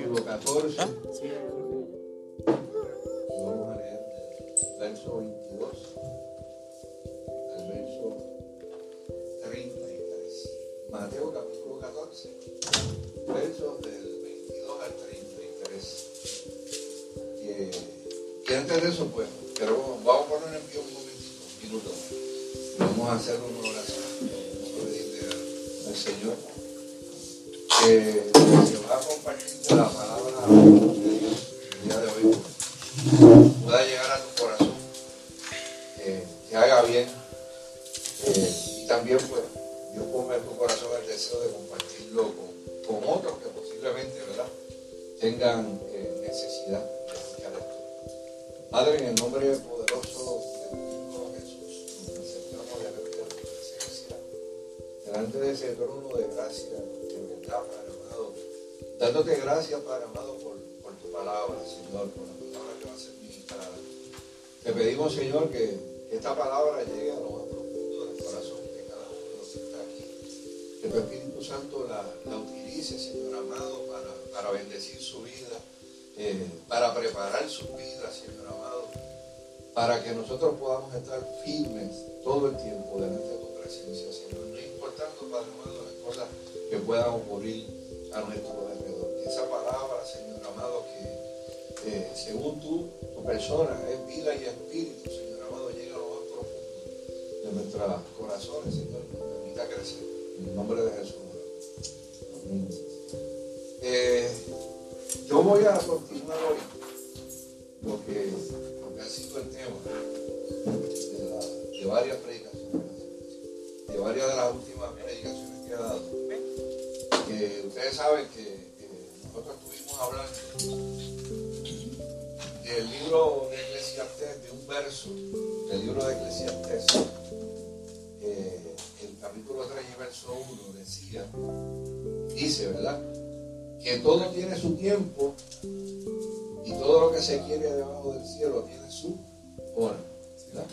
capítulo 14. Vamos a leer del verso 22 al verso 33. Mateo capítulo 14, versos del 22 al 33. Y, y antes de eso, pues, pero vamos a poner en pie un momentito, un minuto. Vamos a hacer una oración. Vamos a pedirle al, al Señor que se va a la Que esa palabra, Señor amado, que eh, según tú, tu persona es vida y espíritu, Señor amado, llega a lo más profundo de nuestros corazones, Señor, nos permita crecer. En el nombre de Jesús. Amén. Eh, yo voy a continuar hoy lo que, ha sido el tema de, la- de varias predicaciones, de varias de las últimas predicaciones que he dado. Que ustedes saben que, nosotros estuvimos hablando del libro de Eclesiastés, de un verso del libro de Eclesiastés, eh, el capítulo 3 y verso 1 decía, dice, ¿verdad? Que todo tiene su tiempo y todo lo que se quiere debajo del cielo tiene su hora. ¿verdad?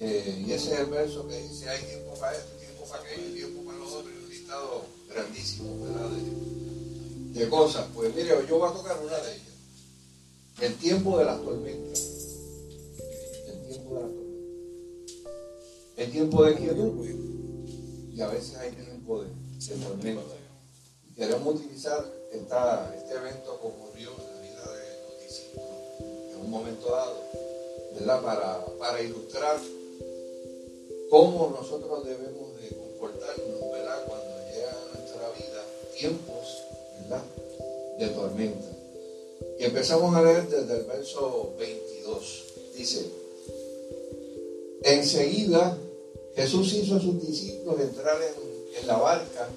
Eh, y ese es el verso que dice, hay tiempo para esto, tiempo para aquello, tiempo para lo otro, y un listado grandísimo, ¿verdad? De, cosas. Pues mire, yo voy a tocar una de ellas. El tiempo de las tormentas. El tiempo de las tormentas. El tiempo de quietud. Y a veces hay tiempo de, de tormenta. Queremos utilizar esta, este evento que ocurrió en la vida de los discípulos en un momento dado, ¿verdad? Para, para ilustrar cómo nosotros debemos de comportarnos, tiempos. De tormenta. Y empezamos a leer desde el verso 22. Dice, enseguida Jesús hizo a sus discípulos entrar en, en la barca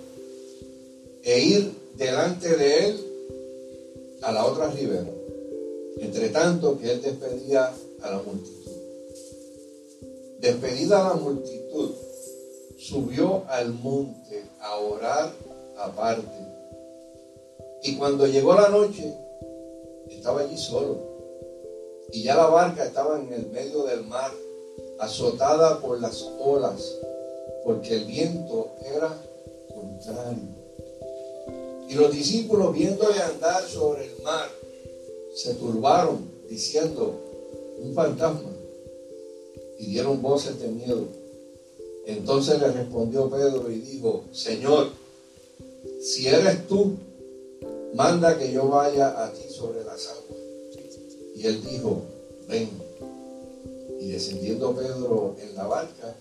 e ir delante de él a la otra ribera, entre tanto que él despedía a la multitud. Despedida la multitud, subió al monte a orar aparte. Y cuando llegó la noche, estaba allí solo. Y ya la barca estaba en el medio del mar, azotada por las olas, porque el viento era contrario. Y los discípulos, viéndole andar sobre el mar, se turbaron, diciendo, un fantasma, y dieron voces de miedo. Entonces le respondió Pedro y dijo, Señor, si eres tú, manda que yo vaya a ti sobre las aguas. Y él dijo, ven. Y descendiendo Pedro en la barca,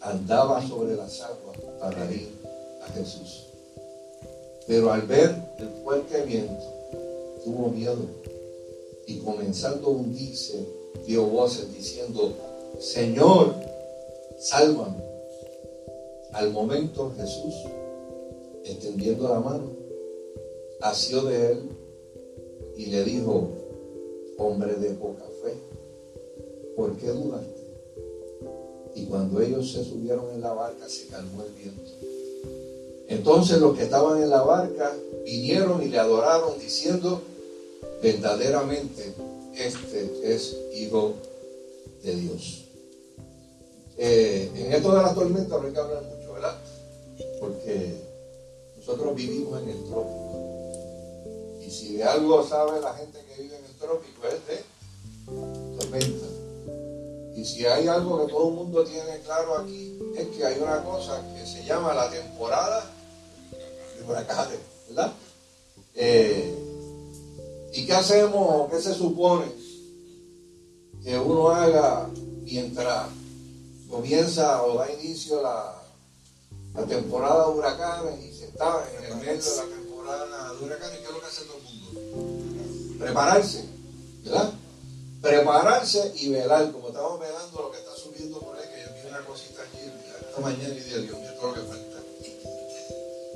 andaba sobre las aguas para ir a Jesús. Pero al ver el fuerte viento, tuvo miedo y comenzando a hundirse, dio voces diciendo, Señor, sálvame. Al momento Jesús, extendiendo la mano, asió de él y le dijo, hombre de poca fe, ¿por qué dudaste? Y cuando ellos se subieron en la barca, se calmó el viento. Entonces los que estaban en la barca vinieron y le adoraron diciendo, verdaderamente este es Hijo de Dios. Eh, en esto de las tormentas no hay que hablar mucho, ¿verdad? Porque nosotros vivimos en el trópico y si de algo sabe la gente que vive en el trópico es de tormenta. Y si hay algo que todo el mundo tiene claro aquí, es que hay una cosa que se llama la temporada de huracanes, ¿verdad? Eh, ¿Y qué hacemos? ¿Qué se supone que uno haga mientras comienza o da inicio la, la temporada de huracanes y se está en el medio de la temporada de huracanes? ¿Qué es lo que hace todo el mundo? Prepararse, ¿verdad? Prepararse y velar, como estamos velando lo que está subiendo por ahí, que yo vi una cosita allí esta mañana y dije, Dios mío, todo lo que falta.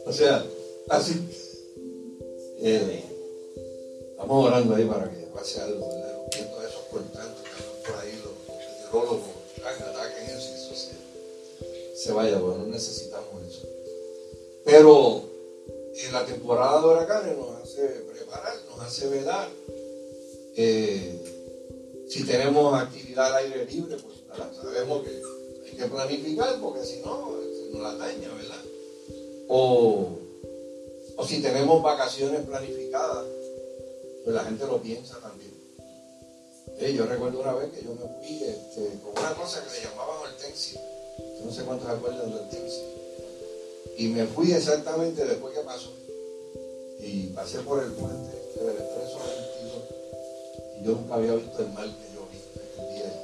O sea, así. Eh, estamos orando ahí para que pase algo, ¿verdad? Viendo esos cortantes que andan por ahí, los, meteorólogos, se, vaya, porque no necesitamos eso. Pero la temporada de huracanes nos hace preparar, nos hace velar. Eh, si tenemos actividad al aire libre, pues sabemos que hay que planificar porque si no, se nos la daña, ¿verdad? O, o si tenemos vacaciones planificadas, pues la gente lo piensa también. Eh, yo recuerdo una vez que yo me fui este, con una cosa que le llamaban hortensia. No sé cuántos acuerdan de hortensia. Y me fui exactamente después que pasó. Y pasé por el puente del expreso 22. Y yo nunca había visto el mal que yo vi aquel día.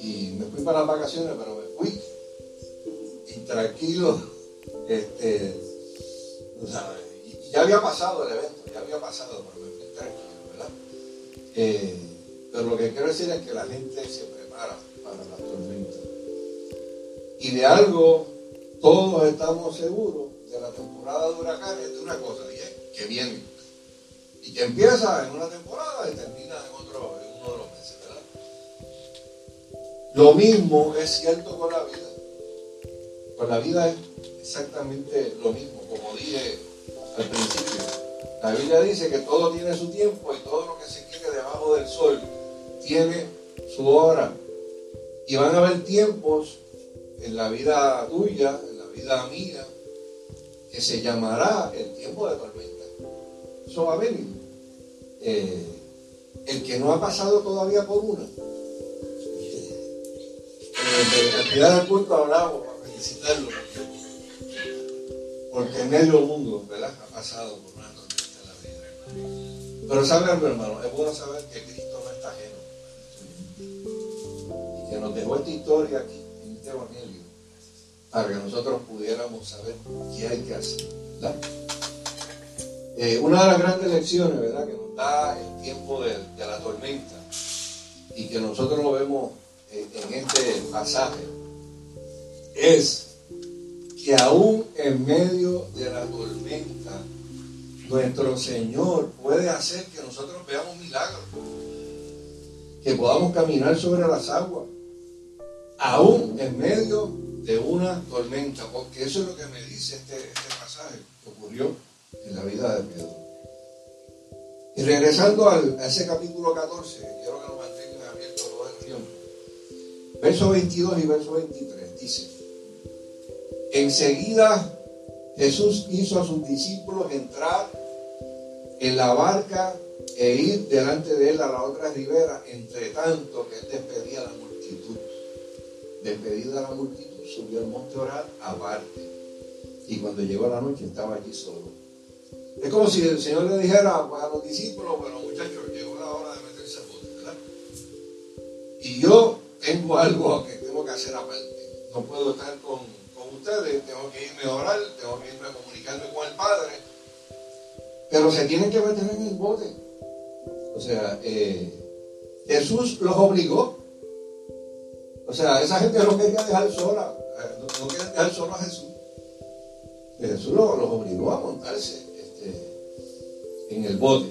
Y me fui para las vacaciones, pero me fui. Y tranquilo, este, ya había pasado el evento, ya había pasado, pero me fui tranquilo, ¿verdad? Eh, pero lo que quiero decir es que la gente se prepara para la. Y de algo todos estamos seguros de la temporada de huracanes de una cosa, y es que viene. Y que empieza en una temporada y termina en, otro, uno de los meses, ¿verdad? Lo mismo es cierto con la vida. Con la vida es exactamente lo mismo, como dije al principio. La Biblia dice que todo tiene su tiempo y todo lo que se quiere debajo del sol tiene su hora. Y van a haber tiempos en la vida tuya, en la vida mía, que se llamará el tiempo de tormenta. Eso va a venir. Eh, el que no ha pasado todavía por una. En la cantidad de culto hablamos para felicitarlo. Porque medio mundo, ¿verdad? Ha pasado por una tormenta en la vida. Pero sabe algo, hermano, es bueno saber que Cristo no está ajeno que nos dejó esta historia aquí, en este Evangelio, para que nosotros pudiéramos saber qué hay que hacer. Eh, una de las grandes lecciones ¿verdad? que nos da el tiempo de, la tormenta y que nosotros lo vemos eh, en este pasaje es que aún en medio de la tormenta nuestro Señor puede hacer que nosotros veamos milagros, que podamos caminar sobre las aguas, aún en medio de una tormenta, porque eso es lo que me dice este, este pasaje que ocurrió en la vida de Pedro. Y regresando al, a ese capítulo 14, quiero que lo mantengan abierto todo el tiempo. Verso 22 y verso 23 dice, enseguida Jesús hizo a sus discípulos entrar en la barca e ir delante de él a la otra ribera, entre tanto que él despedía a la multitud despedida la multitud, subió al monte orar aparte. Y cuando llegó la noche estaba allí solo. Es como si el Señor le dijera pues, a los discípulos, bueno muchachos, llegó la hora de meterse al bote. Y yo tengo algo que tengo que hacer aparte. No puedo estar con, con ustedes, tengo que irme a orar, tengo que irme a comunicarme con el Padre. Pero se tienen que meter en el bote. O sea, eh, Jesús los obligó o sea, esa gente no quería dejar sola, no, quería dejar solo a Jesús. Jesús los, obligó a montarse este, en el bote.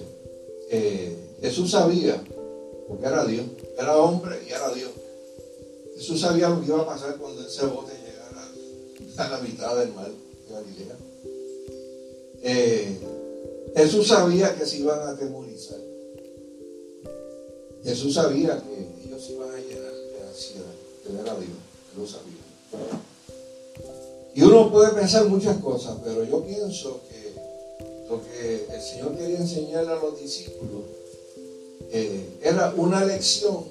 Eh, Jesús sabía, porque era Dios, era hombre y era Dios. Jesús sabía lo que iba a pasar cuando ese bote llegara a la mitad del mar de Galilea. Eh, Jesús sabía que se iban a atemorizar. Jesús sabía que ellos iban a llenar de ansiedad Dios, lo sabía. Y uno puede pensar muchas cosas, pero yo pienso que lo que el Señor quería enseñarle a los discípulos eh, era una lección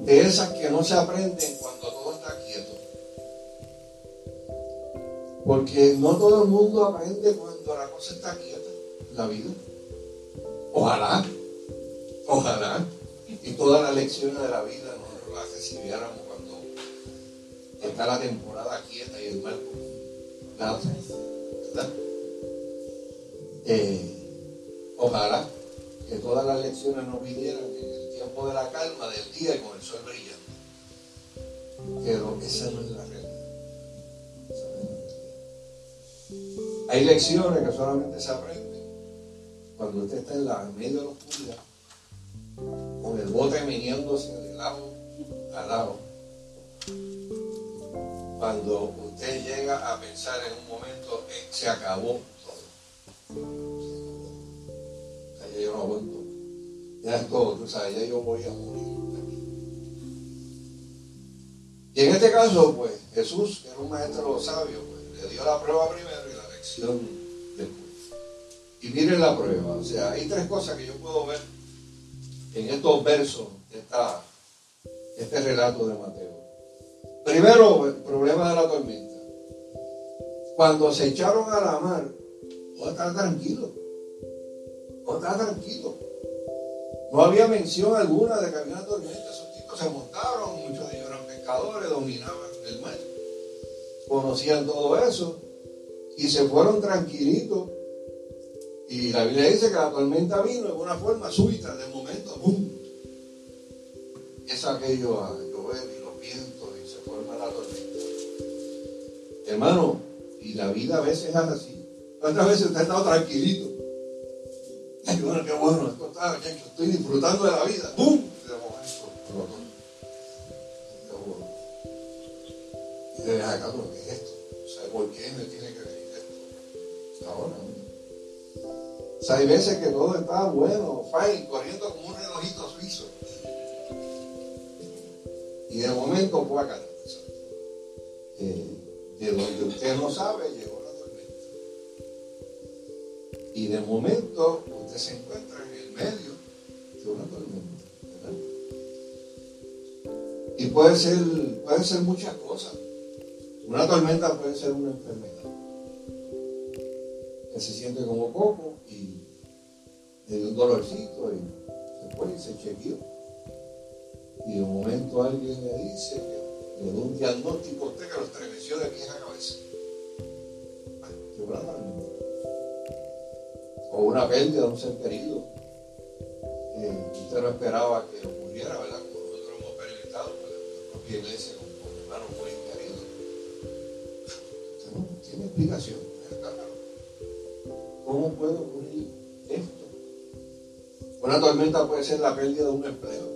de esas que no se aprenden cuando todo está quieto. Porque no todo el mundo aprende cuando la cosa está quieta, la vida. Ojalá, ojalá, y todas las lecciones de la vida nosotros las recibiéramos está la temporada quieta y el mal nada, ¿verdad? Eh, ojalá que todas las lecciones nos vinieran en el tiempo de la calma del día y con el sol brillando. Pero esa no es la realidad. Hay lecciones que solamente se aprenden cuando usted está en, la, medio de la oscuridad, con el bote meneándose de lado a lado. Cuando usted llega a pensar en un momento, que se acabó ya yo no aguanto. Ya es todo, tú sabes, ya yo voy a morir Y en este caso, pues, Jesús, que era un maestro sabio, pues, le dio la prueba primero y la lección después. Y miren la prueba, o sea, hay tres cosas que yo puedo ver en estos versos de esta, este relato de Mateo. Primero, el problema de la tormenta. Cuando se echaron a la mar, no estaba tranquilo no estaba tranquilo. No había mención alguna de que había una tormenta. Esos tipos se montaron, muchos de ellos eran pescadores, dominaban el mar. Conocían todo eso y se fueron tranquilitos. Y la Biblia dice que la tormenta vino en una forma súbita, de momento, ¡bum! Es aquello a llover Hermano, y la vida a veces es así. ¿Cuántas veces usted ha estado tranquilito? Bueno, qué bueno, esto está, estoy disfrutando de la vida. Momento, Y de acá, ¿qué es esto? O sea, ¿por qué me tiene que venir esto? Ahora, O sea, hay veces que todo está bueno, fine, corriendo como un relojito suizo. Y de momento, pues acá, eh, de donde usted no sabe, llegó la tormenta. Y de momento, se encuentra en el medio de una tormenta. Y puede ser, puede ser muchas cosas. Una tormenta puede ser una enfermedad. Que se siente como poco y le un dolorcito y se fue y se chequeó. Y de momento alguien le dice que le dio un diagnóstico usted que lo estremeció de pies a cabeza. O una pérdida de un ser querido. usted no esperaba que ocurriera, ¿verdad? Como nosotros hemos experimentado con la propia iglesia, con, con hermanos muy queridos. Usted no tiene explicación. ¿Cómo puede ocurrir esto? Una tormenta puede ser la pérdida de un empleo,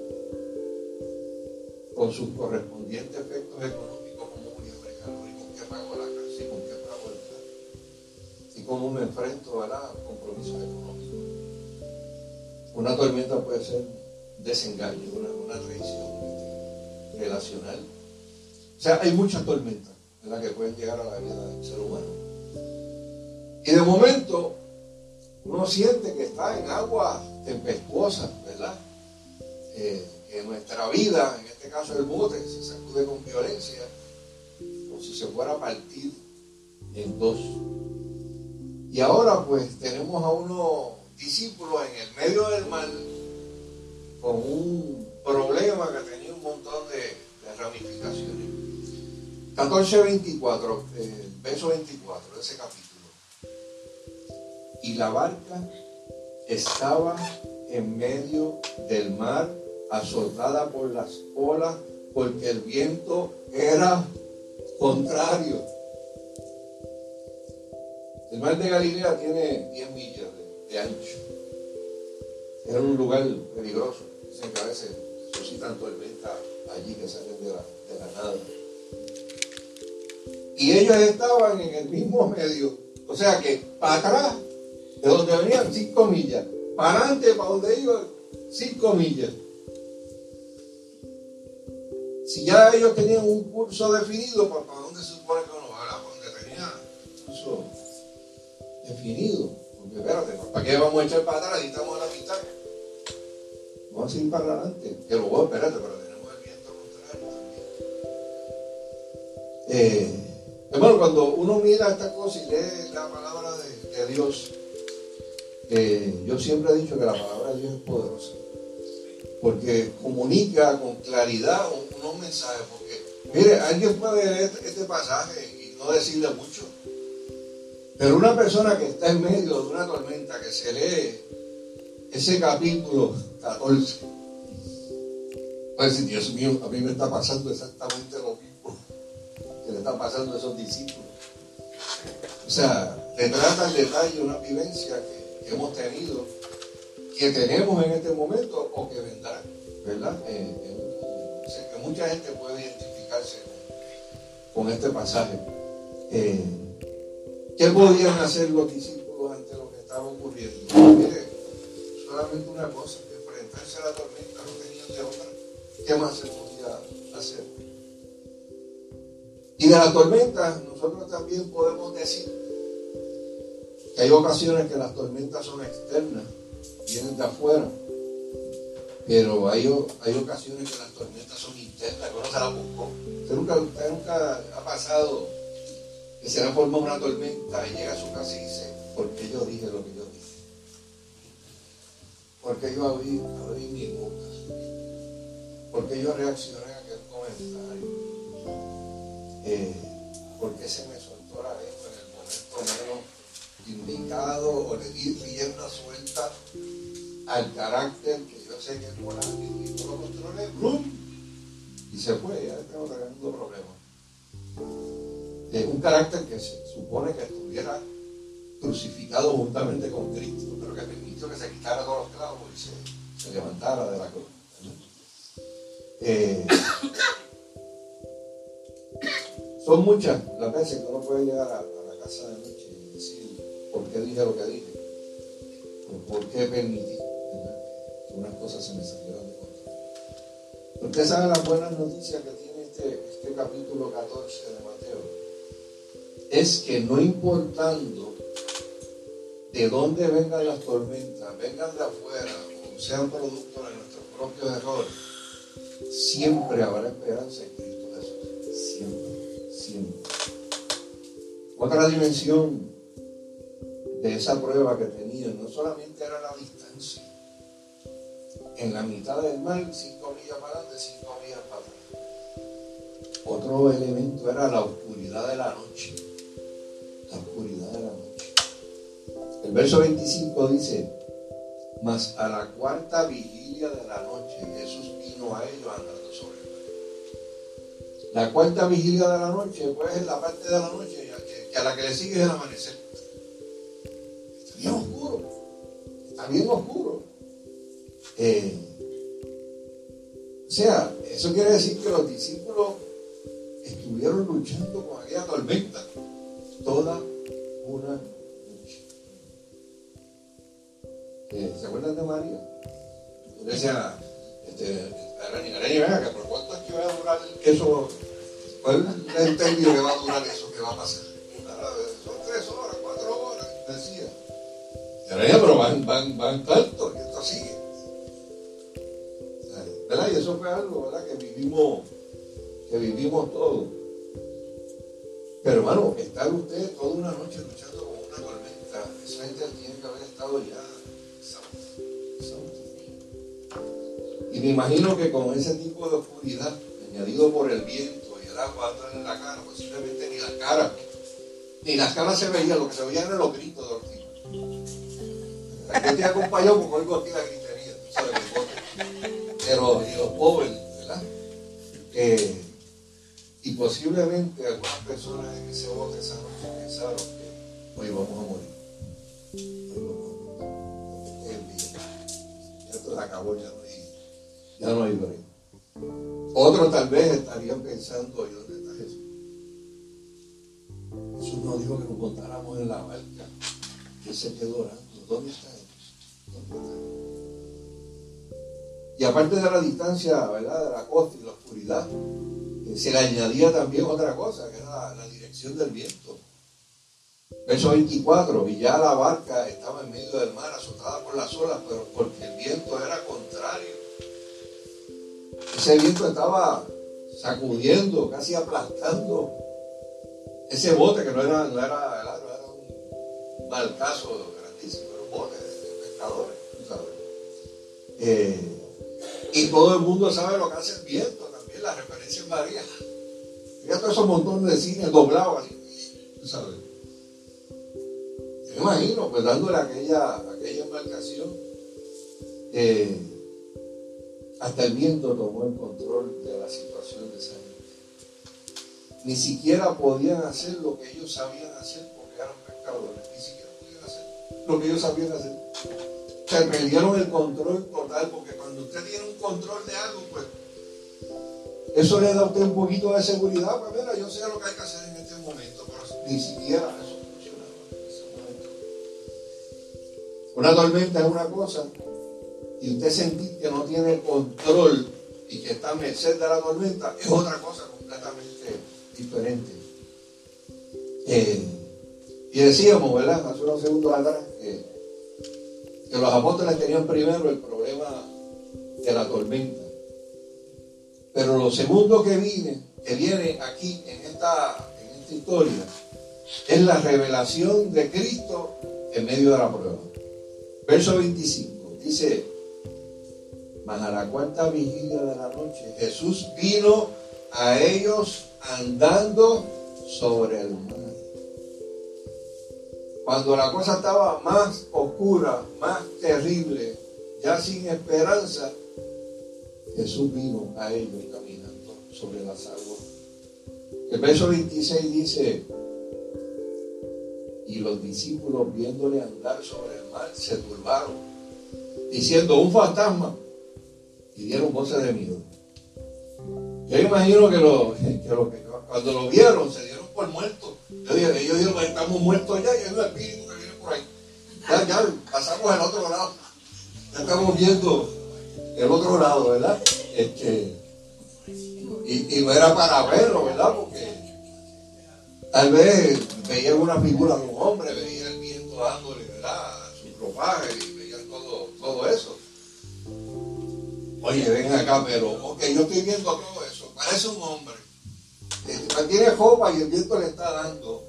con sus correspondientes efectos económicos, como bregarlo y con qué pago la casa y con qué pago el carro. Y cómo me enfrento a la compromisos económicos. Una tormenta puede ser desengaño, una, una traición relacional. O sea, hay muchas tormentas en las que pueden llegar a la vida del ser humano. Y de momento, uno siente que está en aguas tempestuosas, ¿verdad? Eh, que nuestra vida, este caso el bote, se sacude con violencia, como si se fuera a partir en dos. Y ahora pues tenemos a unos discípulos en el medio del mar con un problema que tenía un montón de, ramificaciones. 14.24, eh, verso 24 de ese capítulo. Y la barca estaba en medio del mar, azotada por las olas, porque el viento era contrario. El mar de Galilea tiene 10 millas de, ancho. Es un lugar peligroso. Dicen que a veces suscitan tormentas allí que salen de la, de la nada. Y ellos estaban en el mismo medio. O sea que para atrás, de donde venían 5 millas, para adelante, para donde iban 5 millas. Si ya ellos tenían un curso definido, ¿para dónde se supone que uno va? ¿Para donde tenía curso definido. Porque espérate, ¿para qué vamos a echar para atrás y estamos a la mitad? Vamos a seguir para adelante. Que voy, espérate, pero tenemos el viento contrario también. Eh, hermano, cuando uno mira esta cosa y lee la palabra de, Dios, eh, yo siempre he dicho que la palabra de Dios es poderosa. Porque comunica con claridad unos mensajes. Porque, mire, alguien puede leer este, este pasaje y no decirle mucho. Pero una persona que está en medio de una tormenta, que se lee ese capítulo 14, puede decir, Dios mío, a mí me está pasando exactamente lo mismo que le está pasando a esos discípulos. O sea, le trata el detalle una vivencia que, hemos tenido, que tenemos en este momento o que vendrá, ¿verdad? Eh, eh, que mucha gente puede identificarse con, este pasaje. Eh, ¿Qué podían hacer los discípulos ante lo que estaba ocurriendo? Mire, solamente una cosa, enfrentarse a la tormenta, no tenían de otra. ¿Qué más se podía hacer? Y de la tormenta, nosotros también podemos decir que hay ocasiones que las tormentas son externas, vienen de afuera, pero hay, hay ocasiones que las tormentas son internas, uno se las buscó. Usted nunca, usted nunca ha pasado que se le forma una tormenta y llega a su casa y dice, porque yo dije lo que yo dije. Porque yo abrí, abrí mi boca. Porque yo reaccioné a aquel comentario. Eh, porque se me soltó la lengua en el momento menos indicado o le di rienda suelta al carácter que yo sé que es volátil y no lo controlé, ¡brum! Y se fue, ya estamos teniendo problemas un carácter que se supone que estuviera crucificado juntamente con Cristo, pero que permitió que se quitara todos los clavos y se, levantara de la cruz. Eh, son muchas las veces que uno puede llegar a, la casa de noche y decir por qué dije lo que dije, por qué permití que unas cosas se me salieran de. Usted sabe las buenas noticias que tiene este, este capítulo 14 de Mateo es que no importando de dónde vengan las tormentas, vengan de afuera o sean producto de nuestros propios errores, siempre habrá esperanza en Cristo Jesús. Siempre, siempre. Otra dimensión de esa prueba que tenían no solamente era la distancia. En la mitad del mar, cinco millas para adelante, cinco millas para atrás. Otro elemento era la oscuridad de la noche la oscuridad de la noche. El verso 25 dice, mas a la cuarta vigilia de la noche Jesús vino a ellos andando sobre el mar. La cuarta vigilia de la noche, pues es la parte de la noche que, a la que le sigue es el amanecer. Está bien oscuro, está bien oscuro. Eh, o sea, eso quiere decir que los discípulos estuvieron luchando con aquella tormenta toda una noche. Eh, ¿Se acuerdan de María? Decía, este, cuánto es que va a durar eso, ¿cuál es el término que va a durar eso que va a pasar? Son tres horas, cuatro horas, decía. Y Arani, pero van, van, van tanto, Y eso fue algo. Que vivimos, que vivimos todos. Pero hermano, estar usted toda una noche luchando con una tormenta, esa gente tiene que haber estado ya Y me imagino que con ese tipo de oscuridad, añadido por el viento y el agua en la cara, posiblemente ni la cara, ni las caras se veían, lo que se veían eran los gritos de Ortiz. Aquí estoy acompañado porque oigo aquí la pero y los pobres, ¿verdad? Eh, y posiblemente algunas personas en ese bote esa noche pensaron que hoy vamos a morir. Hoy vamos. Es día. Ya todo acabó, ya no hay, ya no hay Otros tal vez estarían pensando, ¿y dónde está Jesús? Jesús nos dijo que nos montáramos en la barca. Él se quedó orando. ¿Dónde está Jesús? ¿Dónde está Y aparte de la distancia, ¿verdad? De la costa y la oscuridad, se le añadía también otra cosa, que era la, dirección del viento. Verso 24, y ya la barca estaba en medio del mar, azotada por las olas, pero porque el viento era contrario. Ese viento estaba sacudiendo, casi aplastando ese bote que no era, no era, era un barcazo grandísimo, era un bote de pescadores, ¿sabes? Eh, y todo el mundo sabe lo que hace el viento también, la referencia en María. Mira todos esos montones de cine doblados así. Yo me imagino, pues dándole aquella, aquella embarcación, eh, hasta el viento tomó el control de la situación de esa gente. Ni siquiera podían hacer lo que ellos sabían hacer porque eran pescadores. Ni siquiera podían hacer lo que ellos sabían hacer. Se perdieron el control total porque cuando usted tiene un control de algo, pues eso le da a usted un poquito de seguridad. Pues mira, yo sé lo que hay que hacer en este momento, pero ni siquiera eso funcionaba en ese momento. Una tormenta es una cosa y usted sentir que no tiene control y que está a merced de la tormenta es otra cosa completamente diferente. Eh, y decíamos, ¿verdad? Hace unos segundos atrás que, los apóstoles tenían primero el problema de la tormenta. Pero lo segundo que viene, que viene aquí en esta, en esta historia, es la revelación de Cristo en medio de la prueba. Verso 25 dice, mas a la cuarta vigilia de la noche, Jesús vino a ellos andando sobre el mar. Cuando la cosa estaba más oscura, más terrible, ya sin esperanza, Jesús vino a ellos caminando sobre las aguas. El verso 26 dice, y los discípulos viéndole andar sobre el mar se turbaron, diciendo, un fantasma, y dieron voces de miedo. Yo imagino que, lo, que, cuando lo vieron se dieron por muertos. Yo dije, ellos dijeron, estamos muertos ya y hay un espíritu que viene por ahí. Ya, ya, pasamos al otro lado. Ya estamos viendo el otro lado, ¿verdad? Este, y, no era para verlo, ¿verdad? Porque tal vez veían una figura de un hombre, veían el viento dándole, ¿verdad? Su ropaje y veían todo, todo eso. Oye, ven acá, pero, ok, yo estoy viendo todo eso. Parece un hombre. Tiene ropa y el viento le está dando.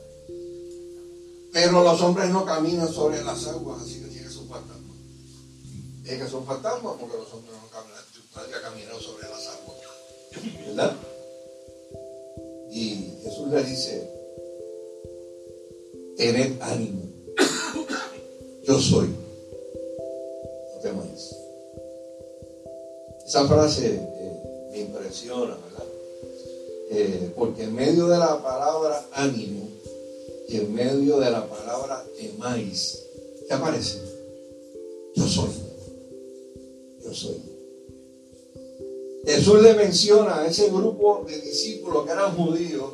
Pero los hombres no caminan sobre las aguas, así que tiene sus fantasmas. Es que son fantasmas porque los hombres no caminan, nadie ha caminado sobre las aguas. ¿Verdad? Y Jesús le dice, tened ánimo. Yo soy. No temáis. Esa frase eh, me impresiona, ¿verdad? Eh, porque en medio de la palabra ánimo y en medio de la palabra temáis, ¿qué aparece? Yo soy. Yo soy. Jesús le menciona a ese grupo de discípulos que eran judíos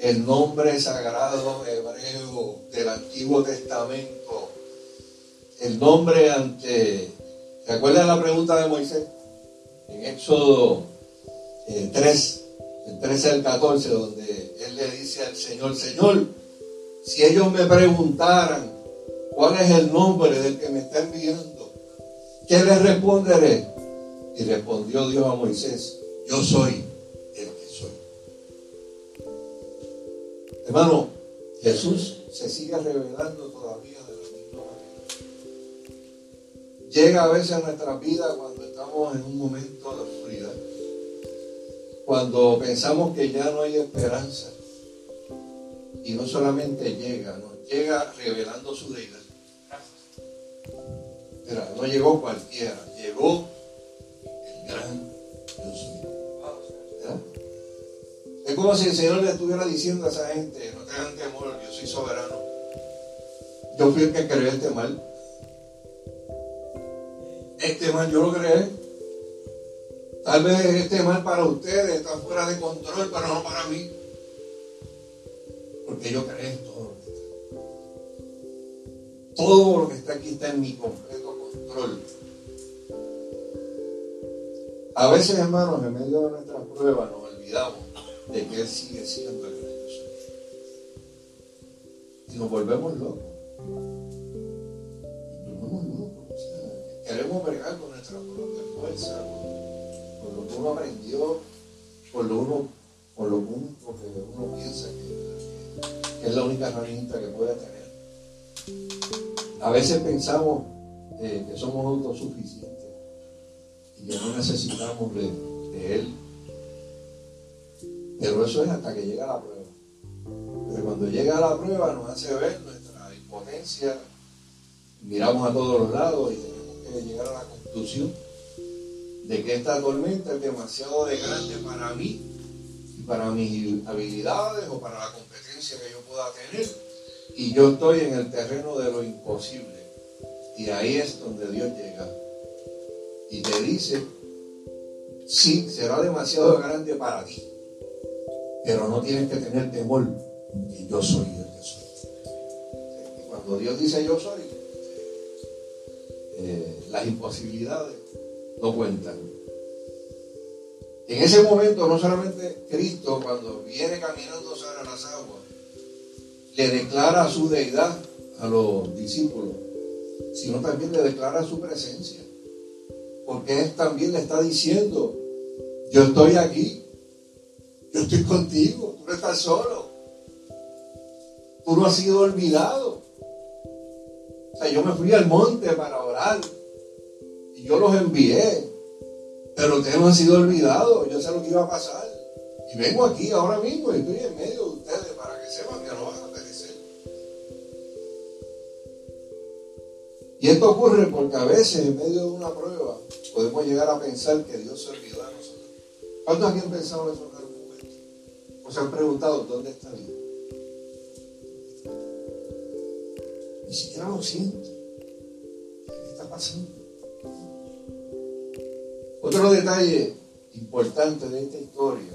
el nombre sagrado hebreo del Antiguo Testamento, el nombre ante... ¿Se acuerdan la pregunta de Moisés? En Éxodo 3, el 13 al 14, donde él le dice al Señor, Señor, si ellos me preguntaran cuál es el nombre del que me está enviando, ¿qué les responderé? Y respondió Dios a Moisés, yo soy el que soy. Hermano, Jesús se sigue revelando todavía de la misma manera. Llega a veces a nuestra vida cuando estamos en un momento de oscuridad. Cuando pensamos que ya no hay esperanza. Y no solamente llega, nos llega revelando su deidad. Pero no llegó cualquiera, llegó gran Es como si el Señor le estuviera diciendo a esa gente, no tengan temor, yo soy soberano. Yo fui el que creó este mal. Este mal yo lo creé. Tal vez este mal para ustedes está fuera de control, pero no para mí. Porque yo creé todo Todo lo que está aquí está en mi completo control. A veces, hermanos, en medio de nuestras pruebas nos olvidamos de que Él sigue siendo el gran y nos volvemos locos. Nos volvemos locos. queremos bregar con nuestra propia fuerza, lo que uno aprendió, con lo, uno, con lo único que uno piensa que, es la única herramienta que puede tener. A veces pensamos eh, que somos autosuficientes y que no necesitamos de, de Él. Pero eso es hasta que llega la prueba. Pero cuando llega la prueba nos hace ver nuestra impotencia, miramos a todos los lados y tenemos que llegar a la conclusión de que esta tormenta es demasiado de grande para mí y para mis habilidades o para la competencia que yo pueda tener. Y yo estoy en el terreno de lo imposible. Y ahí es donde Dios llega. Y te dice, sí, será demasiado grande para ti. Pero no tienes que tener temor y yo soy el que soy. Y cuando Dios dice yo soy, eh, las imposibilidades no cuentan. En ese momento, no solamente Cristo, cuando viene caminando sobre las aguas, le declara su deidad a los discípulos, sino también le declara su presencia. Porque él también le está diciendo, yo estoy aquí, yo estoy contigo, tú no estás solo. Tú no has sido olvidado. O sea, yo me fui al monte para orar yo los envié. Pero ustedes no han sido olvidados. Yo sé lo que iba a pasar. Y vengo aquí ahora mismo y estoy en medio de ustedes para que sepan que no van a perecer. Y esto ocurre porque a veces en medio de una prueba podemos llegar a pensar que Dios se olvidó de nosotros. ¿Cuántos aquí han pensado en algún momento? ¿O se han preguntado dónde está Dios? Ni siquiera lo siento. ¿Qué está pasando? Otro detalle importante de esta historia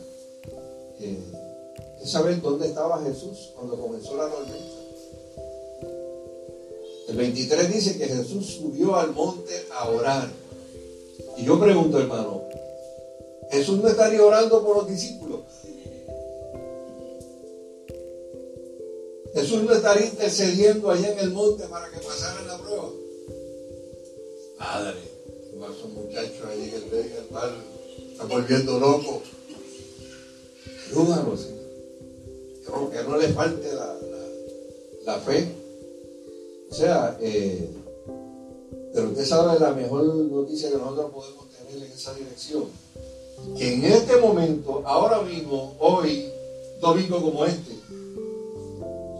eh, es saber dónde estaba Jesús cuando comenzó la tormenta. El 23 dice que Jesús subió al monte a orar. Y yo pregunto, hermano, ¿Jesús no estaría orando por los discípulos? Jesús no estaría intercediendo allá en el monte para que pasaran la prueba. Padre, esos muchachos ahí en el el mal, están volviendo locos. Ayúdanos, Señor. Que no le falte la, la, fe. O sea, eh, pero usted sabe la mejor noticia que nosotros podemos tener en esa dirección. Que en este momento, ahora mismo, hoy, domingo como este,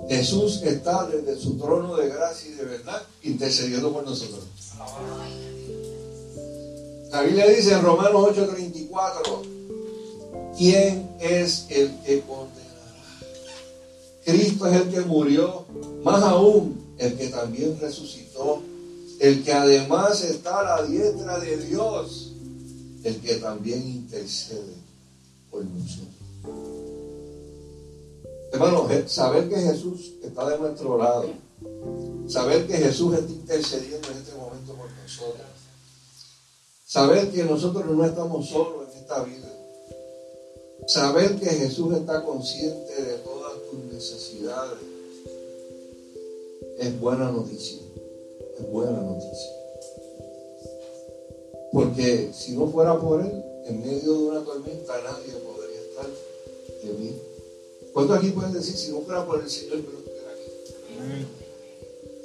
Jesús está desde su trono de gracia y de verdad intercediendo por nosotros. La Biblia dice en Romanos 8:34, ¿quién es el que condenará? Cristo es el que murió, más aún el que también resucitó, el que además está a la diestra de Dios, el que también intercede por nosotros. Hermano, saber que Jesús está de nuestro lado, saber que Jesús está intercediendo en este momento por nosotros, saber que nosotros no estamos solos en esta vida, saber que Jesús está consciente de todas tus necesidades, es buena noticia, es buena noticia. Porque si no fuera por Él, en medio de una tormenta nadie podría estar de mí. ¿Cuántos aquí pueden decir, si no fuera por el Señor, yo no estuviera aquí?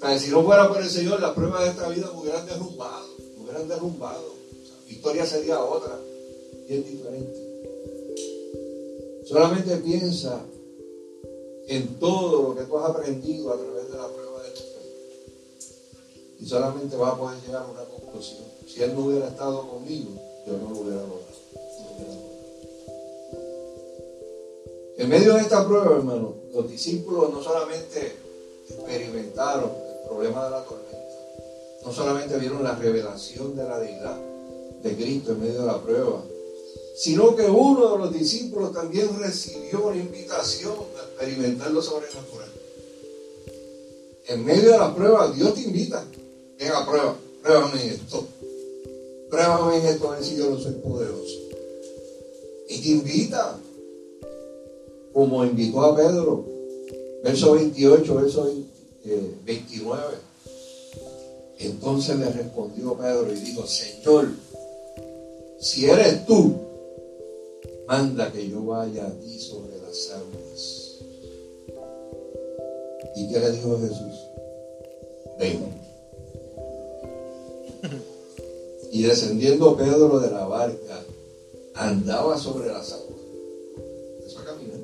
O si no fuera por el Señor, las pruebas de esta vida hubieran derrumbado, me hubieran derrumbado. Historia sería otra, bien diferente. Solamente piensa en todo lo que tú has aprendido a través de la prueba de tu fe. Y solamente vas a poder llegar a una conclusión. Si Él no hubiera estado conmigo, yo no lo hubiera logrado. En medio de esta prueba, hermano, los discípulos no solamente experimentaron el problema de la tormenta, no solamente vieron la revelación de la deidad de Cristo en medio de la prueba, sino que uno de los discípulos también recibió una invitación a experimentar lo sobrenatural. En medio de la prueba, Dios te invita. Venga, prueba, pruébame esto. Pruébame esto a ver si yo no soy poderoso. Y te invita como invitó a Pedro Verso 28, verso 29. Eh, Entonces le respondió Pedro y dijo, Señor, si eres tú, manda que yo vaya a ti sobre las aguas. ¿Y qué le dijo Jesús? Ven. Y descendiendo Pedro de la barca, andaba sobre las aguas. Eso a caminar.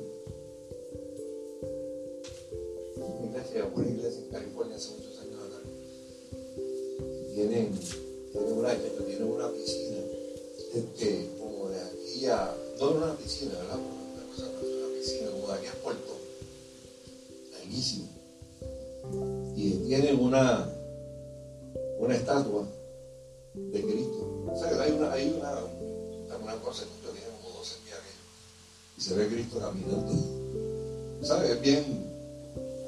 Una iglesia, una iglesia en California hace muchos años atrás. Tienen, tienen una, tienen una piscina, este, como de aquí a, no una piscina, ¿verdad? Una cosa una piscina, como de aquí a Puerto. Larguísima. Y tienen una, una estatua de Cristo. O sea, hay una, hay una, una cosa que tiene como 12 pies y se ve Cristo caminando. ¿Sabes? Es bien,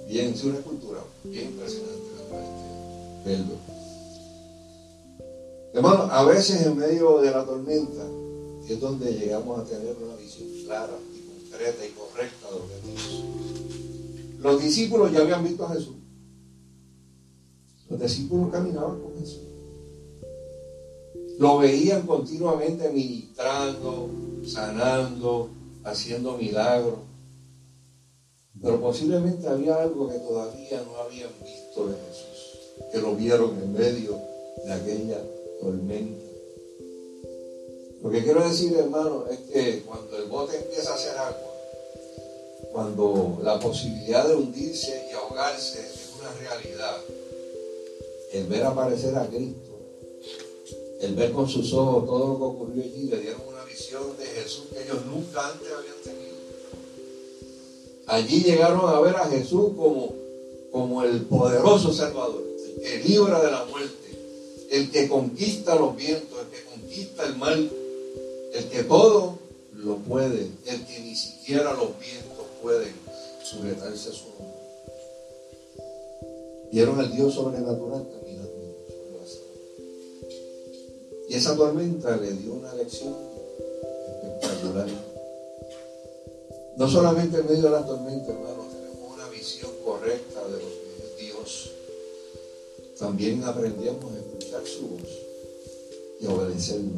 bien, es una escultura bien impresionante verlo. Hermano, a veces en medio de la tormenta es donde llegamos a tener una visión clara y concreta y correcta de lo que Dios. Los discípulos ya habían visto a Jesús. Los discípulos caminaban con Jesús. Lo veían continuamente ministrando, sanando, haciendo milagros. Pero posiblemente había algo que todavía no habían visto de Jesús, que lo vieron en medio de aquella tormenta. Lo que quiero decir, hermano, es que cuando el bote empieza a hacer agua, cuando la posibilidad de hundirse y ahogarse es una realidad, el ver aparecer a Cristo el ver con sus ojos todo lo que ocurrió allí, le dieron una visión de Jesús que ellos nunca antes habían tenido. Allí llegaron a ver a Jesús como, como el poderoso Salvador, el que libra de la muerte, el que conquista los vientos, el que conquista el mal, el que todo lo puede, el que ni siquiera los vientos pueden sujetarse a su nombre. Vieron al Dios sobrenatural Y esa tormenta le dio una lección espectacular. No solamente en medio de la tormenta, hermano, tenemos una visión correcta de lo que es Dios. También aprendemos a su voz y obedecerlo.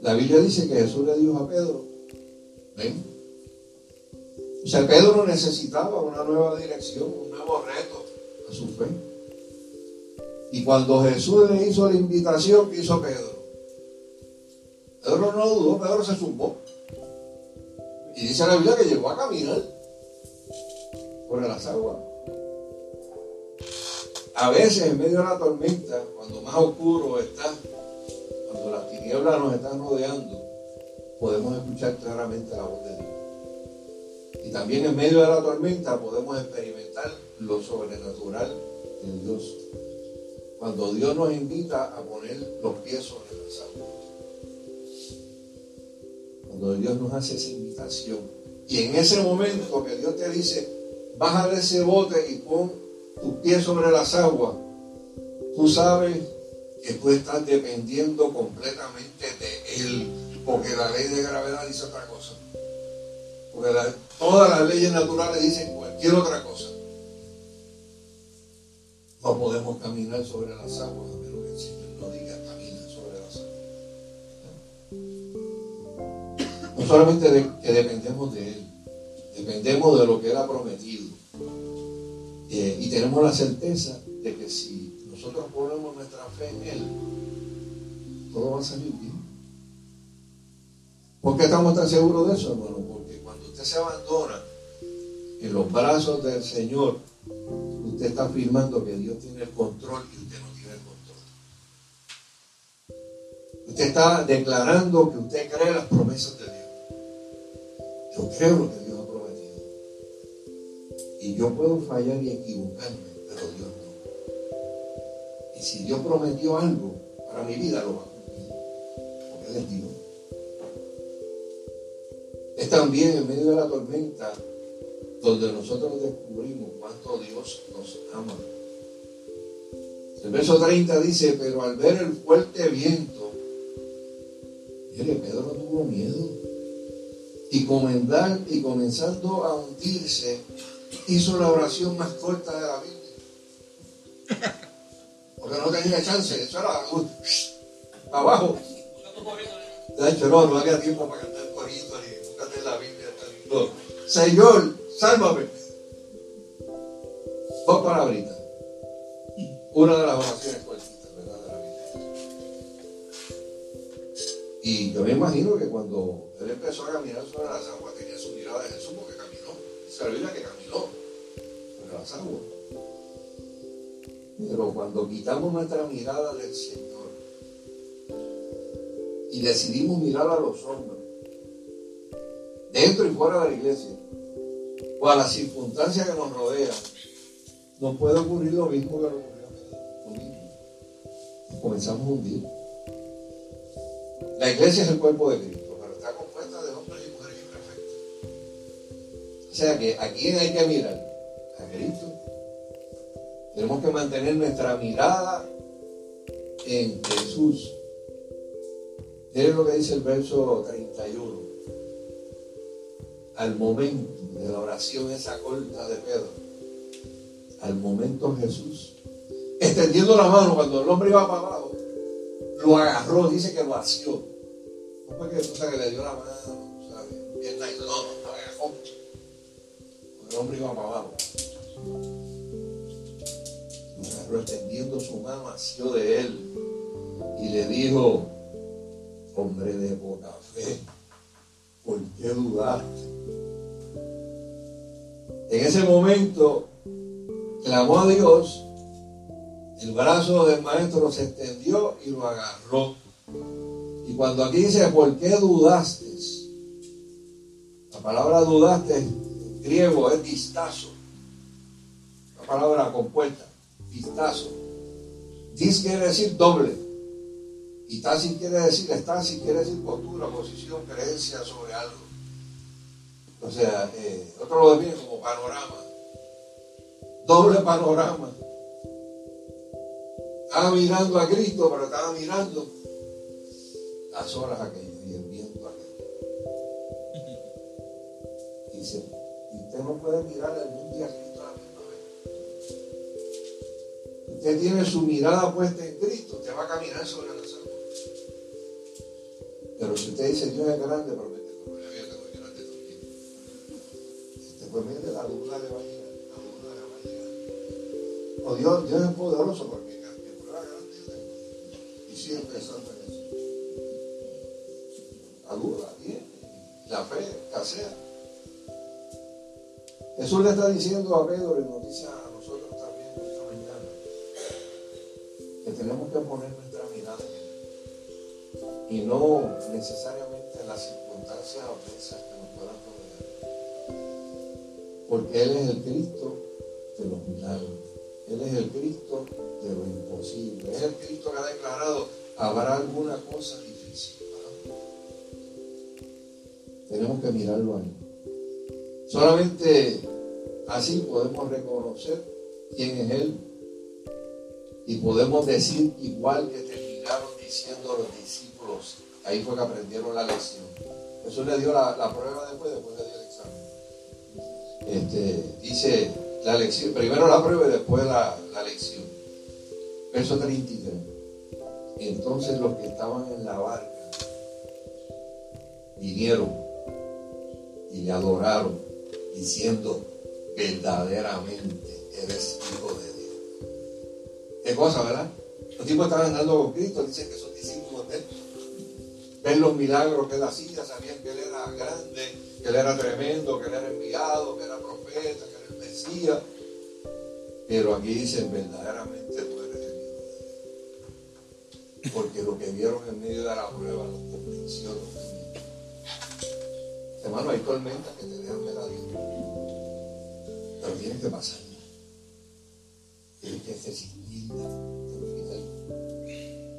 La Biblia dice que Jesús le dijo a Pedro, ven. O sea, Pedro necesitaba una nueva dirección, un nuevo reto a su fe. Y cuando Jesús le hizo la invitación, ¿qué hizo Pedro? Pedro no dudó, Pedro se zumbó. Y dice la Biblia que llegó a caminar por las aguas. A veces en medio de la tormenta, cuando más oscuro está, cuando las tinieblas nos están rodeando, podemos escuchar claramente la voz de Dios. Y también en medio de la tormenta podemos experimentar lo sobrenatural de Dios cuando Dios nos invita a poner los pies sobre las aguas. Cuando Dios nos hace esa invitación. Y en ese momento que Dios te dice, baja de ese bote y pon tus pies sobre las aguas, tú sabes que tú estás dependiendo completamente de Él. Porque la ley de gravedad dice otra cosa. Porque todas las leyes naturales dicen cualquier otra cosa. No podemos caminar sobre las aguas a menos que el Señor nos diga camina sobre las aguas. No solamente que dependemos de Él, dependemos de lo que Él ha prometido. Eh, y tenemos la certeza de que si nosotros ponemos nuestra fe en Él, todo va a salir bien. ¿Por qué estamos tan seguros de eso, hermano? Porque cuando usted se abandona en los brazos del Señor, usted está afirmando que Dios tiene el control y usted no tiene el control. Usted está declarando que usted cree las promesas de Dios. Yo creo lo que. Y yo puedo fallar y equivocarme, pero Dios no. Y si Dios prometió algo para mi vida, lo va a cumplir. Porque Él es Dios. Es también en medio de la tormenta donde nosotros descubrimos cuánto Dios nos ama. El verso 30 dice, pero al ver el fuerte viento, mire, Pedro no tuvo miedo. Y, y comenzando a hundirse, hizo la oración más corta de la Biblia. Porque no tenía chance, eso era abajo. De hecho, no, no había tiempo para cantar corito ni buscarte la Biblia. Señor, sálvame. Dos palabritas. Una de las oraciones cortitas, ¿verdad? De la Biblia. Y yo me imagino que cuando él empezó a caminar sobre las aguas tenía su mirada de Jesús porque Se la que caminó las. Pero cuando quitamos nuestra mirada del Señor y decidimos mirar a los hombres, dentro y fuera de la iglesia, o a las circunstancias que nos rodean, nos puede ocurrir lo mismo que nos ocurrió a mí. comenzamos a hundir. La iglesia es el cuerpo de Cristo, O sea que a quién hay que mirar? A Cristo. Tenemos que mantener nuestra mirada en Jesús. Miren lo que dice el verso 31. Al momento de la oración esa corta de Pedro, al momento Jesús, extendiendo la mano cuando el hombre iba abajo, lo agarró, dice que lo asió. No fue que, que le dio la mano, ¿sabes? Hombre iba para abajo extendiendo su mano, asió de él y le dijo, hombre de poca fe, ¿por qué dudaste? En ese momento clamó a Dios, el brazo del maestro se extendió y lo agarró. Y cuando aquí dice, ¿por qué dudaste? La palabra dudaste griego es distazo, la palabra compuesta vistazo. Dis quiere decir doble. Y tasis quiere decir estasis, quiere decir postura, posición, creencia sobre algo. O sea, eh, otro lo define como panorama. Doble panorama. Estaba mirando a Cristo, pero estaba mirando las horas aquellas y el viento aquello. Dice, usted no puede mirar el mundo y a Cristo usted tiene su mirada puesta en Cristo, usted va a caminar sobre las aguas. Pero si usted dice Dios es grande, promete no le había que grande también. La duda le va a la duda le a. O Dios, Dios es poderoso porque mi grande y siempre pensando en eso. La duda viene, la fe escasea. Jesús le está diciendo a Pedro y nos dice a tenemos que poner nuestra mirada en Él. Y no necesariamente en las circunstancias adversas que nos puedan rodear. Porque Él es el Cristo de los milagros. Él es el Cristo de lo imposible. Es el Cristo que ha declarado, habrá alguna cosa difícil Tenemos que mirarlo a Él. Solamente así podemos reconocer quién es Él y podemos decir igual que terminaron diciendo los discípulos. Ahí fue que aprendieron la lección. Jesús le dio la, prueba después, después le dio el examen. Este, dice la lección, primero la prueba y después la, la lección. Verso 33. Entonces los que estaban en la barca vinieron y le adoraron diciendo verdaderamente eres hijo de Qué cosa, ¿verdad? Los tipos estaban andando con Cristo, dicen que son discípulos de él. Ven los milagros que él hacía, sabían que él era grande, que él era tremendo, que él era enviado, que era profeta, que era el Mesías. Pero aquí dicen, verdaderamente tú eres el Hijo de Dios. Porque lo que vieron en medio de la prueba de mí. Hermano, hay tormentas que te dejan Dios. Pero tienes que pasar. Tienes que necesitar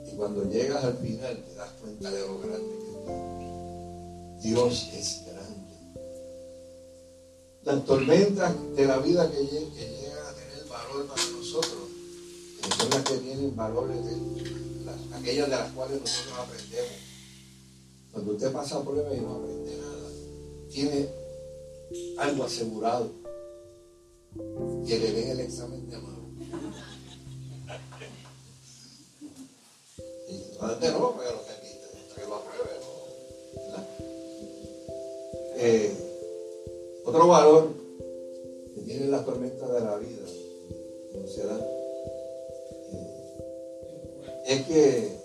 y cuando llegas al final te das cuenta de lo grande que es Dios. es grande. Las tormentas de la vida que, llegan a tener valor para nosotros, son las que tienen valores de aquellas de las cuales nosotros aprendemos. Cuando usted pasa prueba y no aprende tiene algo asegurado. que le den el examen de mano. Y no, porque lo que hasta que lo apruebe. Eh, otro valor que tienen las tormentas de la vida, eh, es que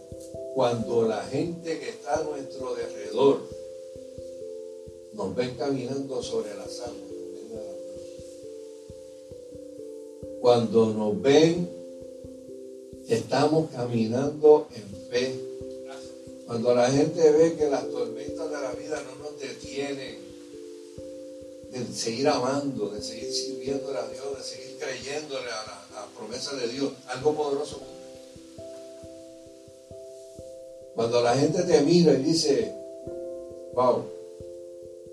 cuando la gente que está a nuestro derredor nos ven caminando sobre las aguas, cuando nos ven estamos caminando en fe, cuando la gente ve que las tormentas de la vida no nos detienen de seguir amando, de seguir sirviéndole a Dios, de seguir creyéndole a la, a promesa de Dios, algo poderoso. Cuando la gente te mira y dice, wow,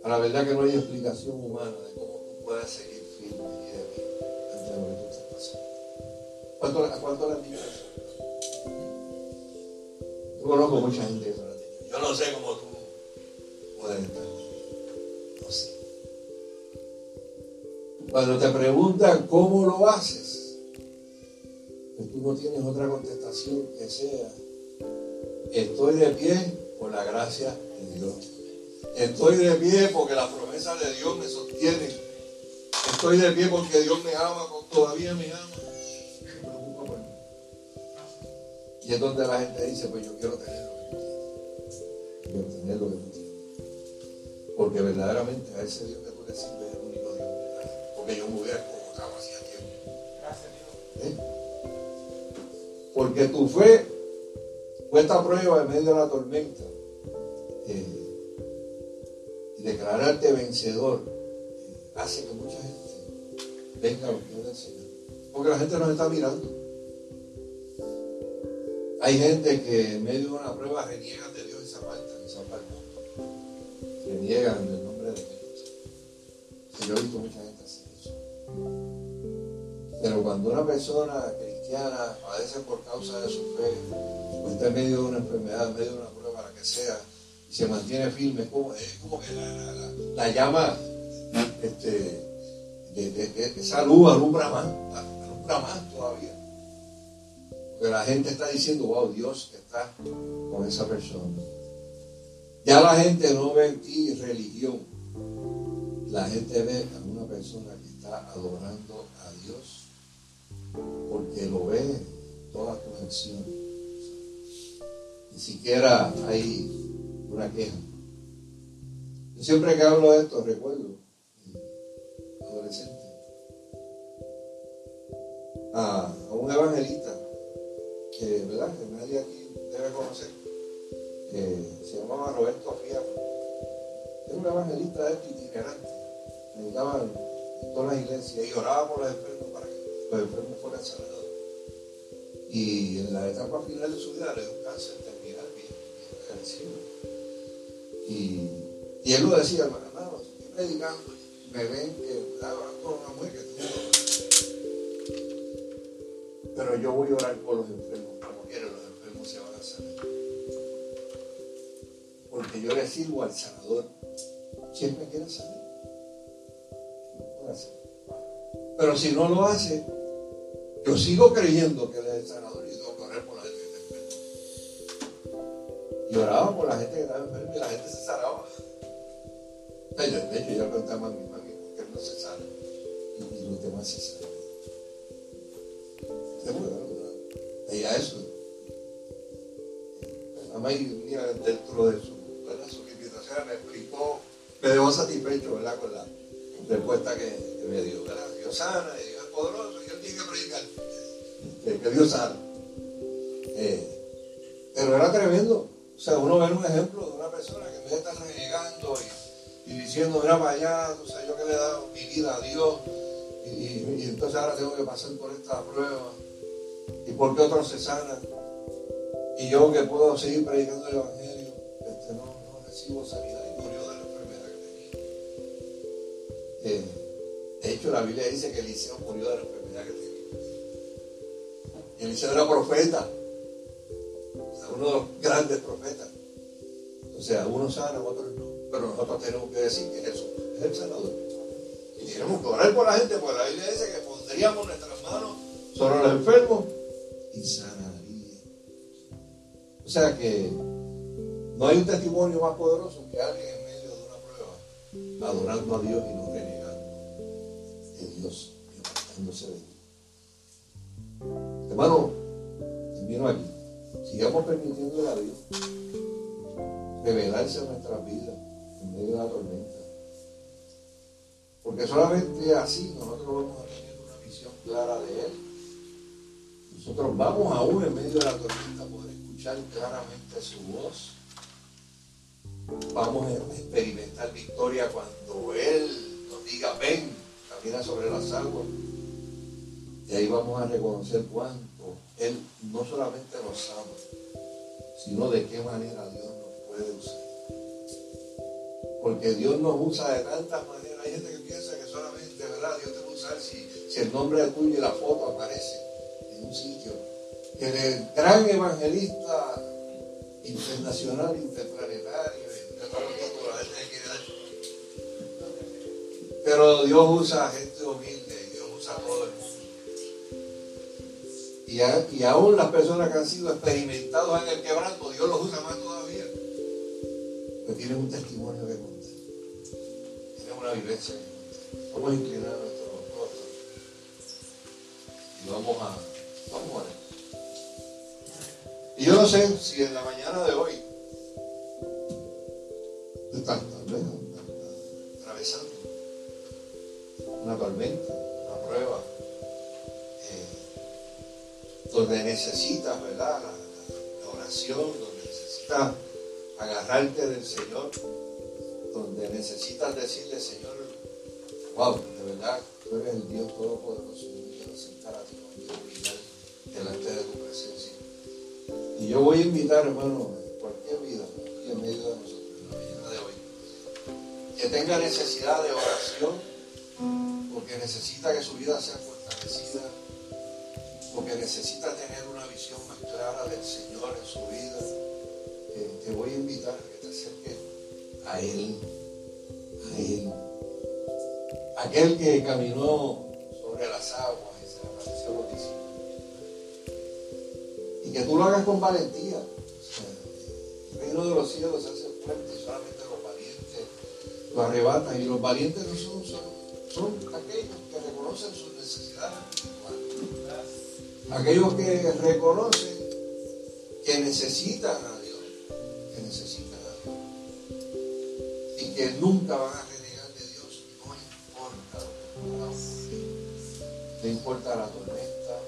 la verdad que no hay explicación humana de cómo tú puedes seguir firme y de pie ante lo que tú estás pasando. ¿Cuánto, ¿A cuánto dicho eso? Yo conozco mucha gente que se ha dicho. Yo no sé cómo tú puedes estar. No sé. Cuando te preguntan cómo lo haces, pues tú no tienes otra contestación que sea Estoy de pie por la gracia de Dios. Estoy de pie porque la promesa de Dios me sostiene. Estoy de pie porque Dios me ama, todavía me ama. Y es donde la gente dice, pues yo quiero tener lo que tú Quiero tener lo que tú tienes. Porque verdaderamente a ese Dios que tú le sirves es el único Dios. Porque yo me hubiera como hacía tiempo. Gracias Dios. ¿Eh? Porque tu fe esta prueba en medio de la tormenta eh, declararte vencedor eh, hace que mucha gente venga a los pies del Señor. Porque la gente nos está mirando. Hay gente que en medio de una prueba reniegan de Dios y se apartan y se apartan. Reniegan en el nombre de Dios. yo he visto mucha gente hacer eso. Pero cuando una persona cristiana padece por causa de su fe, está en medio de una enfermedad, en medio de una prueba, la que sea, y se mantiene firme, es como, que la, llama este, de, esa luz alumbra más, alumbra más todavía. Porque la gente está diciendo, wow, Dios está con esa persona. Ya la gente no ve en ti religión. La gente ve a una persona que está adorando a Dios porque lo ve en todas tus acciones. Ni siquiera hay una queja. Yo siempre que hablo de esto recuerdo, adolescente, a, un evangelista que, ¿verdad? que nadie aquí debe conocer, se llamaba Roberto Fierro. Era un evangelista de itinerante. Meditaba en todas las iglesias y oraba por los enfermos para que los enfermos fueran sanados. Y en la etapa final de su vida le dio cáncer y, él lo decía, hermano, estoy predicando, me ven que estaba con una mujer que Pero yo voy a orar por los enfermos, como quieren, los enfermos se van a sanar. Porque yo le sirvo al sanador. ¿Quién me quiere sanar? Pero si no lo hace, yo sigo creyendo que él es el sanador Lloraba por la gente que estaba enferma y la gente se sanaba. De hecho, yo le preguntaba a mi mamá qué no se sana y, los demás se sanan. Ella eso. Mamá, mira, dentro de su, limitación me explicó, me dejó satisfecho ¿verdad? con la respuesta que, me dio. Dios sana, y Dios es poderoso, y Dios tiene que predicar. Que, Dios sana. Eh, pero era tremendo. O sea, uno ve un ejemplo de una persona que en vez de y, diciendo, mira para allá, o sea, yo que le he dado mi vida a Dios, y, entonces ahora tengo que pasar por esta prueba, y por qué otros se sanan, y yo que puedo seguir predicando el Evangelio, este, no, no recibo sanidad y murió de la enfermedad que tenía. Eh, de hecho, la Biblia dice que Eliseo murió de la enfermedad que tenía. Y Eliseo era profeta uno de los grandes profetas. O sea, unos sanan, otros no. Pero nosotros tenemos que decir que Jesús es el sanador. Y tenemos que orar por la gente, porque la Biblia dice que pondríamos nuestras manos sobre los enfermos y sanaría. O sea que no hay un testimonio más poderoso que alguien en medio de una prueba, adorando a Dios y no renegando de Dios y apartándose de Dios. Hermano, termino aquí. Sigamos permitiendo a Dios revelarse en nuestras vidas en medio de la tormenta. Porque solamente así nosotros vamos a tener una visión clara de Él. Nosotros vamos aún en medio de la tormenta a poder escuchar claramente su voz. Vamos a experimentar victoria cuando Él nos diga, ven, camina sobre las aguas. Y ahí vamos a reconocer cuánto Él no solamente nos ama, sino de qué manera Dios nos puede usar. Porque Dios nos usa de tantas maneras. Hay gente que piensa que solamente, ¿verdad? Dios te va a usar si, el nombre tuyo y la foto aparece en un sitio. Que el gran evangelista internacional, interplanetario, de. Pero Dios usa a gente humilde, Dios usa a todo. Y, a, aún las personas que han sido experimentados en el quebranto, Dios los usa más todavía. Porque tienen un testimonio que contar. Tienen una vivencia que. Vamos a inclinar nuestros rostros. Y vamos a, vamos a. Y yo no sé si en la mañana de hoy estás tal vez atravesando una tormenta, una prueba, donde necesitas, ¿verdad? La, oración, donde necesitas agarrarte del Señor, donde necesitas decirle, Señor, wow, de verdad, tú eres el Dios Todopoderoso, yo me quiero sentar a ti delante de tu presencia. Y yo voy a invitar, hermano, cualquier vida, aquí en medio de nosotros, en la mañana de hoy, que tenga necesidad de oración, porque necesita que su vida sea fortalecida, porque necesita tener una visión más clara del Señor en su vida, eh, te voy a invitar a que te acerques a Él, a Él. Aquel que caminó sobre las aguas y se le apareció los. Y que tú lo hagas con valentía. O el reino de los cielos se hace fuerte y solamente los valientes lo arrebatan. Y los valientes no son, son, aquellos que reconocen sus necesidades. Aquellos que reconocen que necesitan a Dios, que necesitan a Dios. Y que nunca van a renegar de Dios, no importa lo que. No importa la tormenta,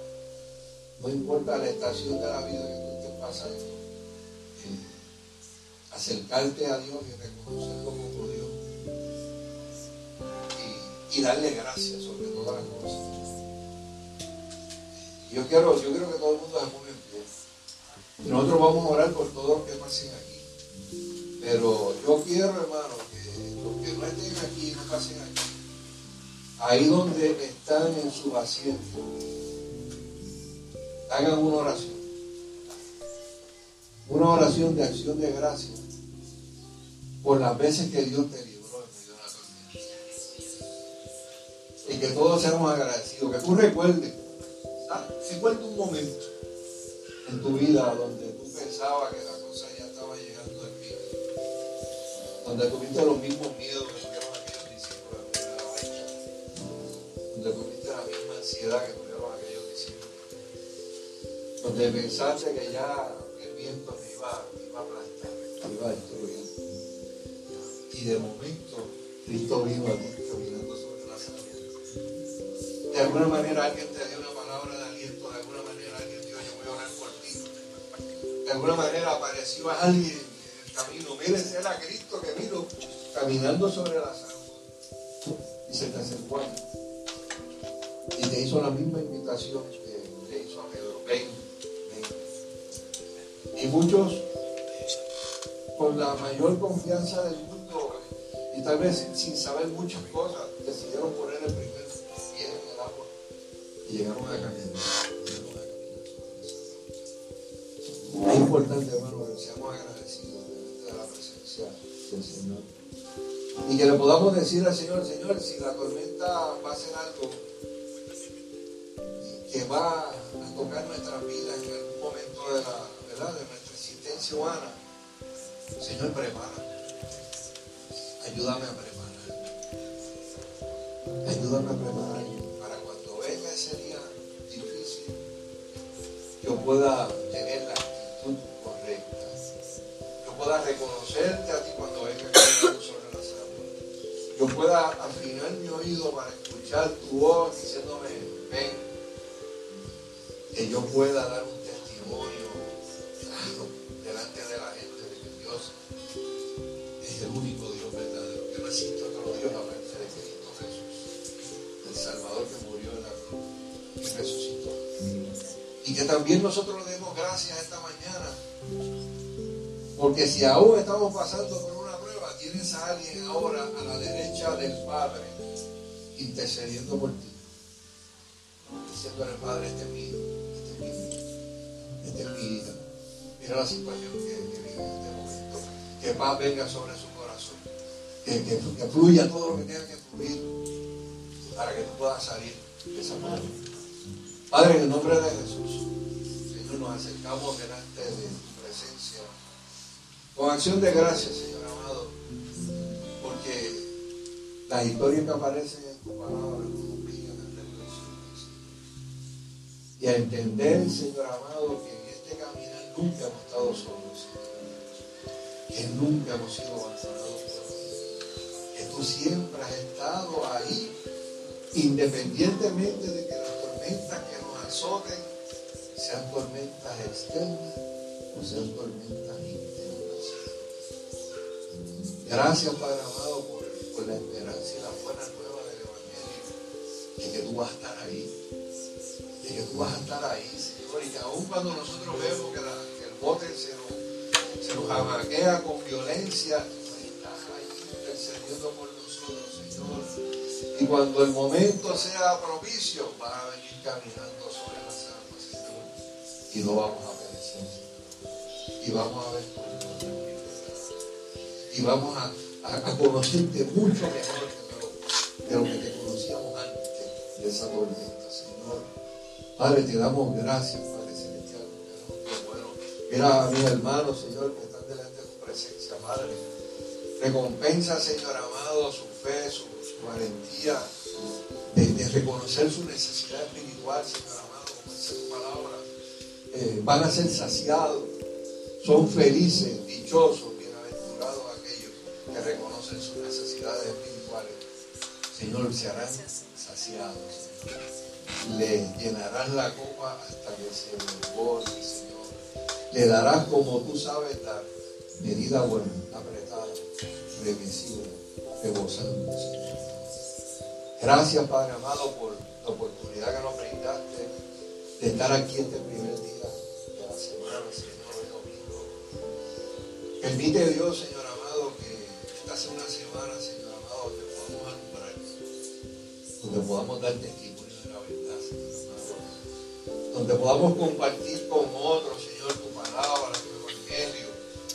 no importa la estación de la vida que tú estés pasando. eh, acercarte a Dios y reconocerlo como Dios. Y, y darle gracias sobre todas las cosas. Yo quiero, yo quiero que todo el mundo se ponga en pie. Nosotros vamos a orar por todos los que pasen aquí. Pero yo quiero, hermano, que los que no estén aquí, no pasen aquí. Ahí donde están en su asiento, hagan una oración. Una oración de acción de gracia por las veces que Dios te libró en medio de la tormenta. Y que todos seamos agradecidos. Que tú recuerdes, ¿sabes? recuerda un momento en tu vida donde tú pensabas que la cosa ya estaba llegando al fin. Donde tuviste los mismos miedos que tuvieron aquellos discípulos de la barca. Donde tuviste la misma ansiedad que tuvieron aquellos discípulos. Donde pensaste que ya el viento me iba, me iba a aplastar, me iba a destruir. Y de momento Cristo vino a ti caminando sobre las aguas. De alguna manera alguien te dio De alguna manera apareció alguien en el camino. Mire, ese era Cristo que vino caminando sobre las aguas. Y se te acercó a. Y te hizo la misma invitación que le hizo a Pedro. Ven, ven. Y muchos, con la mayor confianza del mundo, y tal vez sin saber muchas cosas, decidieron poner el primer pie en el agua y llegaron a caminar. Importante, hermano, que seamos agradecidos de la presencia del Señor. Y que le podamos decir al Señor, Señor, si la tormenta va a ser algo que va a tocar nuestras vidas en algún momento de, la, ¿verdad? de nuestra existencia humana, Señor, prepara. Ayúdame a preparar. Ayúdame a preparar para cuando venga ese día difícil, yo pueda pueda reconocerte a ti cuando venga sobre las aguas. Yo pueda afinar mi oído para escuchar tu voz diciéndome, ven. Que yo pueda dar un testimonio delante de la gente de que Dios es el único Dios verdadero. Que no existe otro Dios aparte de Cristo Jesús, el Salvador que murió en la cruz y resucitó. Y que también nosotros le demos gracias esta mañana. Porque si aún estamos pasando por una prueba, tienes a alguien ahora a la derecha del Padre intercediendo por ti. Diciendo al Padre, este es hijo, este es hijo, este es mi hija. Mira la situación que, vive en este momento. Que paz venga sobre su corazón. Que, que, fluya todo lo que tenga que fluir para que tú puedas salir de esa manera. Padre, en el nombre de Jesús, Señor, nos acercamos delante de presencia con acción de gracias, Señor amado, porque las historias que aparecen en tu palabra obligan a reflexionar. Y a entender, Señor amado, que en este caminar nunca hemos estado solos, Señor. Que nunca hemos sido abandonados. Que tú siempre has estado ahí, independientemente de que las tormentas que nos azoten sean tormentas externas o sean tormentas internas. Gracias, Padre amado, por, la esperanza y la buena nueva del Evangelio, de que tú vas a estar ahí, de que tú vas a estar ahí, Señor, y que aun cuando nosotros vemos que, el bote se nos, se nos amaquea con violencia, intercediendo por nosotros, Señor. Y cuando el momento sea propicio, vas a venir caminando sobre las aguas, Señor. Y no vamos a perecer. Y vamos a ver. Y vamos a, a- conocerte mucho mejor de lo, que te conocíamos antes de esa tormenta, Señor. Padre, te damos gracias, Padre Celestial. Mira a mis hermanos, Señor, que están delante de tu presencia, Padre. Recompensa, Señor amado, su fe, su, su valentía de, reconocer su necesidad espiritual, Señor amado, como dice tu palabra. Eh, van a ser saciados, son felices, dichosos, que reconocen sus necesidades espirituales. Señor, se harán saciados. Le llenarás la copa hasta que se desborde, Señor. Le darás como tú sabes dar, medida buena, apretada, remecida, rebosando, Señor. Gracias, Padre amado, por la oportunidad que nos brindaste de estar aquí este primer día de la semana, Señor, el domingo. Permite Dios, Señor sea una semana, Señor amado, donde podamos alumbrar, donde podamos dar testimonio de la verdad, Señor amado, donde podamos compartir con otros, Señor, tu palabra, tu evangelio,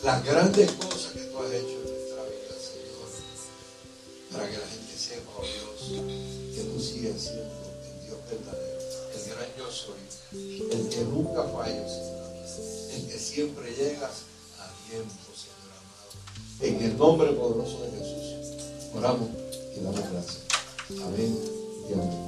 las grandes cosas que tú has hecho en nuestra vida, Señor, para que la gente sepa, oh Dios, que tú sigues siendo el Dios verdadero, el gran yo soy, el que nunca falla, Señor el que siempre llegas a tiempo. En el nombre poderoso de Jesús, oramos y damos gracias. Amén y amén.